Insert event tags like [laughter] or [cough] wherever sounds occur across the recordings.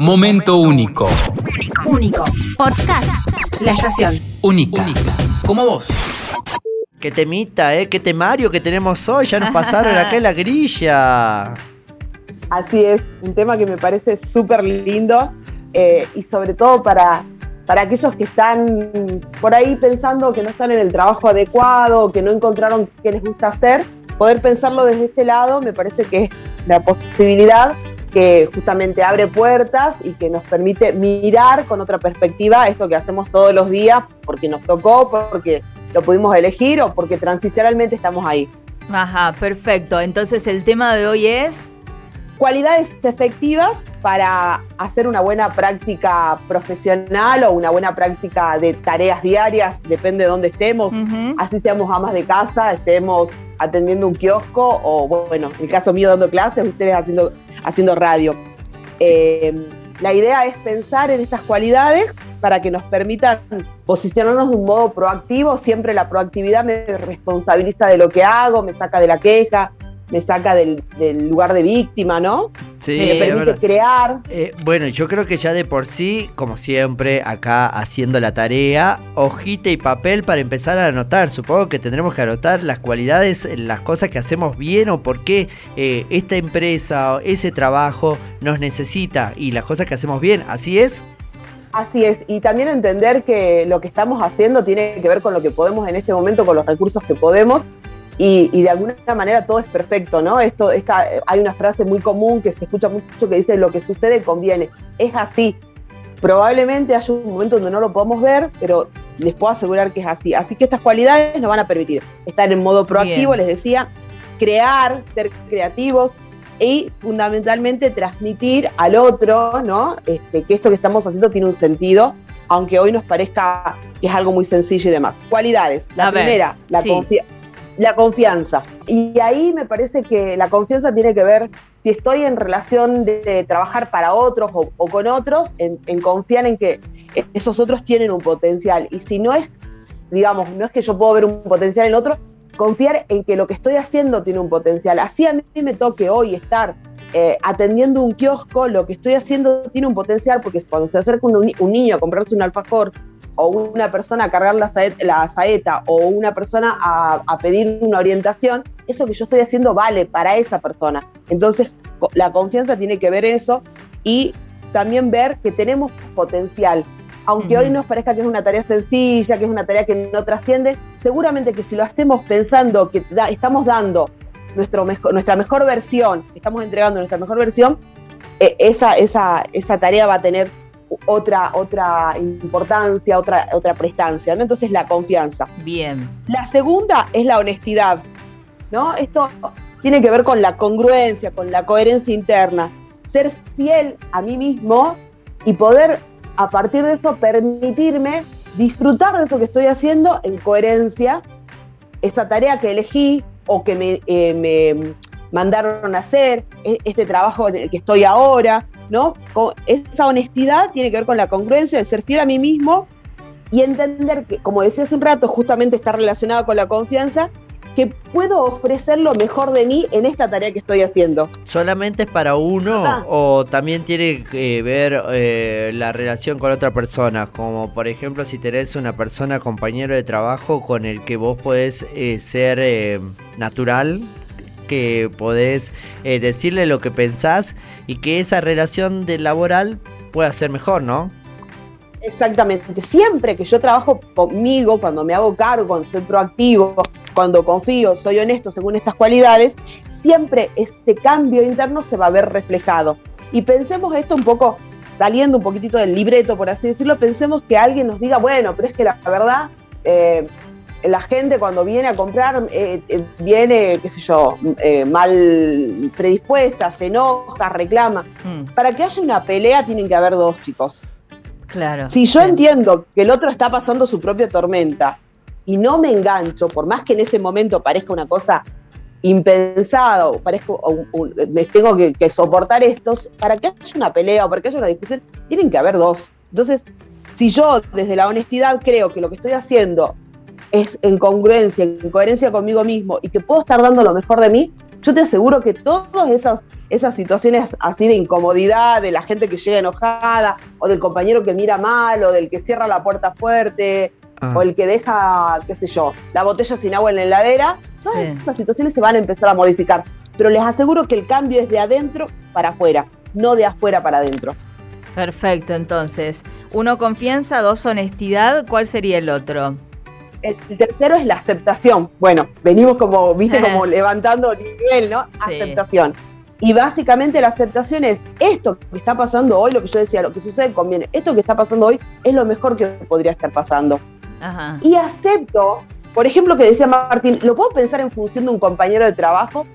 Momento único. Único. Podcast. La estación. Única. Como vos. Qué temita, ¿eh? Qué temario que tenemos hoy. Ya nos pasaron acá en la grilla. Así es, un tema que me parece súper lindo eh, y sobre todo para, para aquellos que están por ahí pensando que no están en el trabajo adecuado, que no encontraron qué les gusta hacer, poder pensarlo desde este lado me parece que es la posibilidad que justamente abre puertas y que nos permite mirar con otra perspectiva esto que hacemos todos los días porque nos tocó, porque lo pudimos elegir o porque transicionalmente estamos ahí. Ajá, perfecto. Entonces el tema de hoy es... Cualidades efectivas para hacer una buena práctica profesional o una buena práctica de tareas diarias, depende de dónde estemos, así seamos amas de casa, estemos atendiendo un kiosco o, bueno, en el caso mío dando clases, ustedes haciendo, haciendo radio. Eh, la idea es pensar en estas cualidades para que nos permitan posicionarnos de un modo proactivo. Siempre la proactividad me responsabiliza de lo que hago, me saca de la queja, me saca del, lugar de víctima, ¿no? Sí, me permite crear. Eh, bueno, yo creo que ya de por sí, como siempre, acá haciendo la tarea, hojita y papel para empezar a anotar. Supongo que tendremos que anotar las cualidades, las cosas que hacemos bien o por qué eh, esta empresa o ese trabajo nos necesita y las cosas que hacemos bien. ¿Así es? Así es, y también entender que lo que estamos haciendo tiene que ver con lo que podemos en este momento, con los recursos que podemos, y, de alguna manera todo es perfecto, ¿no? Esto, esta, hay una frase muy común que se escucha mucho que dice lo que sucede conviene. Es así. Probablemente haya un momento donde no lo podamos ver, pero les puedo asegurar que es así. Así que estas cualidades nos van a permitir estar en modo proactivo, les decía, crear, ser creativos y fundamentalmente transmitir al otro, ¿no? Este, que esto que estamos haciendo tiene un sentido, aunque hoy nos parezca que es algo muy sencillo y demás. Cualidades. La primera, la confianza la confianza. Y ahí me parece que la confianza tiene que ver si estoy en relación de, trabajar para otros o, con otros, en, confiar en que esos otros tienen un potencial. Y si no es, digamos, no es que yo puedo ver un potencial en otro, confiar en que lo que estoy haciendo tiene un potencial. Así a mí me toque hoy estar eh, atendiendo un kiosco, lo que estoy haciendo tiene un potencial, porque cuando se acerca un, un niño a comprarse un alfajor o una persona a cargar la saeta, o una persona a, pedir una orientación, eso que yo estoy haciendo vale para esa persona. Entonces, la confianza tiene que ver eso y también ver que tenemos potencial. Aunque hoy nos parezca que es una tarea sencilla, que es una tarea que no trasciende, seguramente que si lo hacemos pensando que estamos dando nuestro nuestra mejor versión, estamos entregando nuestra mejor versión, eh, esa, esa, esa tarea va a tener otra, otra importancia, otra, otra prestancia, ¿no? Entonces la confianza. Bien. La segunda es la honestidad, ¿no? Esto tiene que ver con la congruencia, con la coherencia interna. Ser fiel a mí mismo y poder, a partir de eso, permitirme disfrutar de eso que estoy haciendo en coherencia, esa tarea que elegí o que me, eh, me mandaron a hacer, e, este trabajo en el que estoy ahora, ¿no? Esa honestidad tiene que ver con la congruencia de ser fiel a mí mismo y entender que, como decía hace un rato, justamente está relacionado con la confianza, que puedo ofrecer lo mejor de mí en esta tarea que estoy haciendo. ¿Solamente es para uno ah. o también tiene que ver eh, la relación con otra persona? Como por ejemplo si tenés una persona, compañero de trabajo con el que vos podés eh, ser eh, natural, que podés eh, decirle lo que pensás y que esa relación de laboral pueda ser mejor, ¿no? Exactamente. Siempre que yo trabajo conmigo, cuando me hago cargo, cuando soy proactivo, cuando confío, soy honesto según estas cualidades, siempre este cambio interno se va a ver reflejado. Y pensemos esto un poco, saliendo un poquitito del libreto, por así decirlo, pensemos que alguien nos diga, bueno, pero es que la verdad, eh, la gente cuando viene a comprar eh, eh, viene, qué sé yo, eh, mal predispuesta, se enoja, reclama. Mm. Para que haya una pelea tienen que haber dos chicos. Claro. Si yo entiendo que el otro está pasando su propia tormenta y no me engancho, por más que en ese momento parezca una cosa impensada o parezca me tengo que, que soportar estos, para que haya una pelea o para que haya una discusión, tienen que haber dos. Entonces, si yo desde la honestidad creo que lo que estoy haciendo es en congruencia, en coherencia conmigo mismo y que puedo estar dando lo mejor de mí, yo te aseguro que todas esas esas situaciones así de incomodidad, de la gente que llega enojada, o del compañero que mira mal, o del que cierra la puerta fuerte, Ah. o el que deja, qué sé yo, la botella sin agua en la heladera. Todas Sí. esas situaciones se van a empezar a modificar. Pero les aseguro que el cambio es de adentro para afuera, no de afuera para adentro. Perfecto, entonces. Uno, confianza, dos, honestidad. ¿Cuál sería el otro? El tercero es la aceptación. Bueno, venimos como, viste, como [laughs] levantando nivel, ¿no? Sí. Aceptación. Y básicamente la aceptación es esto que está pasando hoy, lo que yo decía, lo que sucede conviene. Esto que está pasando hoy es lo mejor que podría estar pasando. Ajá. Y acepto, por ejemplo, que decía Martín, ¿lo puedo pensar en función de un compañero de trabajo?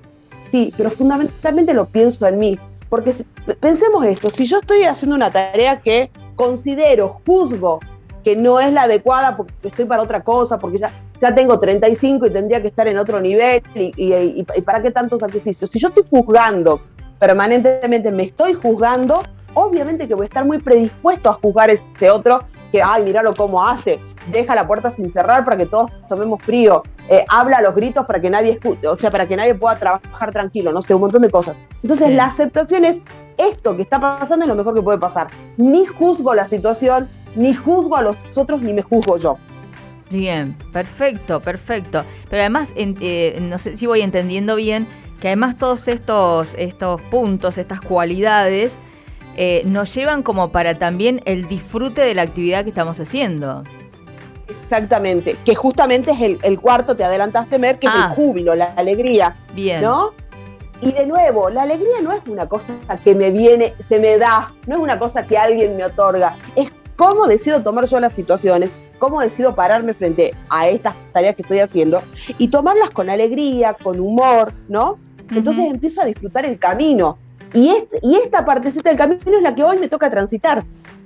Sí, pero fundamentalmente lo pienso en mí. Porque si- pensemos esto, si yo estoy haciendo una tarea que considero, juzgo que no es la adecuada porque estoy para otra cosa, porque ya, ya tengo 35 y tendría que estar en otro nivel, y, y- y- y para qué tanto sacrificio? Si yo estoy juzgando permanentemente, me estoy juzgando, obviamente que voy a estar muy predispuesto a juzgar ese otro que, ay, míralo cómo hace, deja la puerta sin cerrar para que todos tomemos frío, eh, habla a los gritos para que nadie escuche, o sea, para que nadie pueda trabajar tranquilo, no sé, un montón de cosas. Entonces, Sí. la aceptación es esto que está pasando es lo mejor que puede pasar. Ni juzgo la situación, ni juzgo a los otros, ni me juzgo yo. Bien, perfecto, perfecto. Pero además, en- eh, no sé si voy entendiendo bien, que además todos estos, estos puntos, estas cualidades, eh, nos llevan como para también el disfrute de la actividad que estamos haciendo. Exactamente. Que justamente es el, el cuarto, te adelantaste, Mer, que es Ah. el júbilo, la alegría. Bien. ¿no? Y de nuevo, la alegría no es una cosa que me viene, se me da, no es una cosa que alguien me otorga, es cómo decido tomar yo las situaciones, cómo decido pararme frente a estas tareas que estoy haciendo y tomarlas con alegría, con humor, ¿no? Entonces empiezo a disfrutar el camino. Y, este- y esta partecita del camino es la que hoy me toca transitar.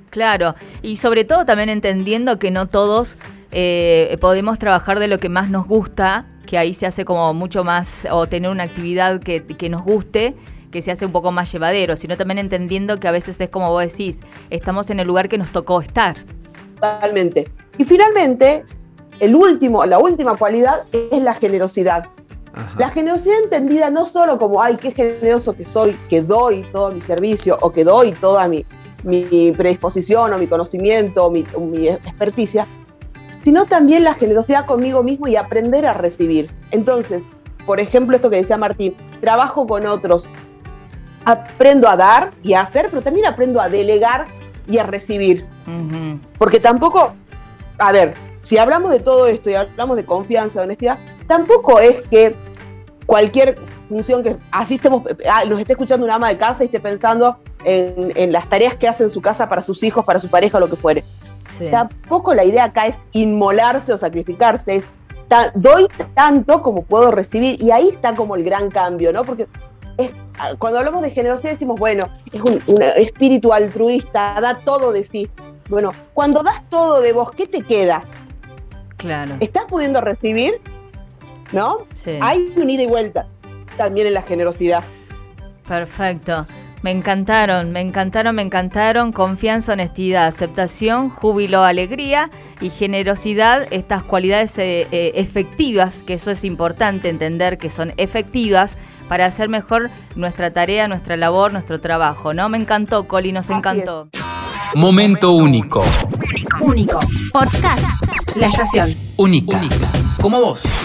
Claro, y sobre todo también entendiendo que no todos eh, podemos trabajar de lo que más nos gusta, que ahí se hace como mucho más, o tener una actividad que, que nos guste, que se hace un poco más llevadero, sino también entendiendo que a veces es como vos decís, estamos en el lugar que nos tocó estar. Totalmente. Y finalmente, el último, la última cualidad es la generosidad. Ajá. La generosidad entendida no solo como, ay, qué generoso que soy, que doy todo mi servicio o que doy toda mi, mi predisposición o mi conocimiento o mi, o mi experticia, sino también la generosidad conmigo mismo y aprender a recibir. Entonces, por ejemplo, esto que decía Martín, trabajo con otros, aprendo a dar y a hacer, pero también aprendo a delegar y a recibir. Porque tampoco, a ver, si hablamos de todo esto y hablamos de confianza, de honestidad, tampoco es que cualquier función que así estemos, ah, nos esté escuchando una ama de casa y esté pensando en, en las tareas que hace en su casa para sus hijos, para su pareja o lo que fuere. Sí. Tampoco la idea acá es inmolarse o sacrificarse, es doy tanto como puedo recibir y ahí está como el gran cambio, ¿no? Porque cuando hablamos de generosidad decimos, bueno, es un, un espíritu altruista, da todo de sí. Bueno, cuando das todo de vos, ¿qué te queda? Claro. ¿Estás pudiendo recibir? ¿No? Sí. Hay un ida y vuelta también en la generosidad. Perfecto. Me encantaron, me encantaron, me encantaron. Confianza, honestidad, aceptación, júbilo, alegría y generosidad. Estas cualidades eh, eh, efectivas, que eso es importante entender que son efectivas para hacer mejor nuestra tarea, nuestra labor, nuestro trabajo. ¿No? Me encantó, Coli, nos encantó. Momento único. Único. Podcast. La estación. Única. Como vos.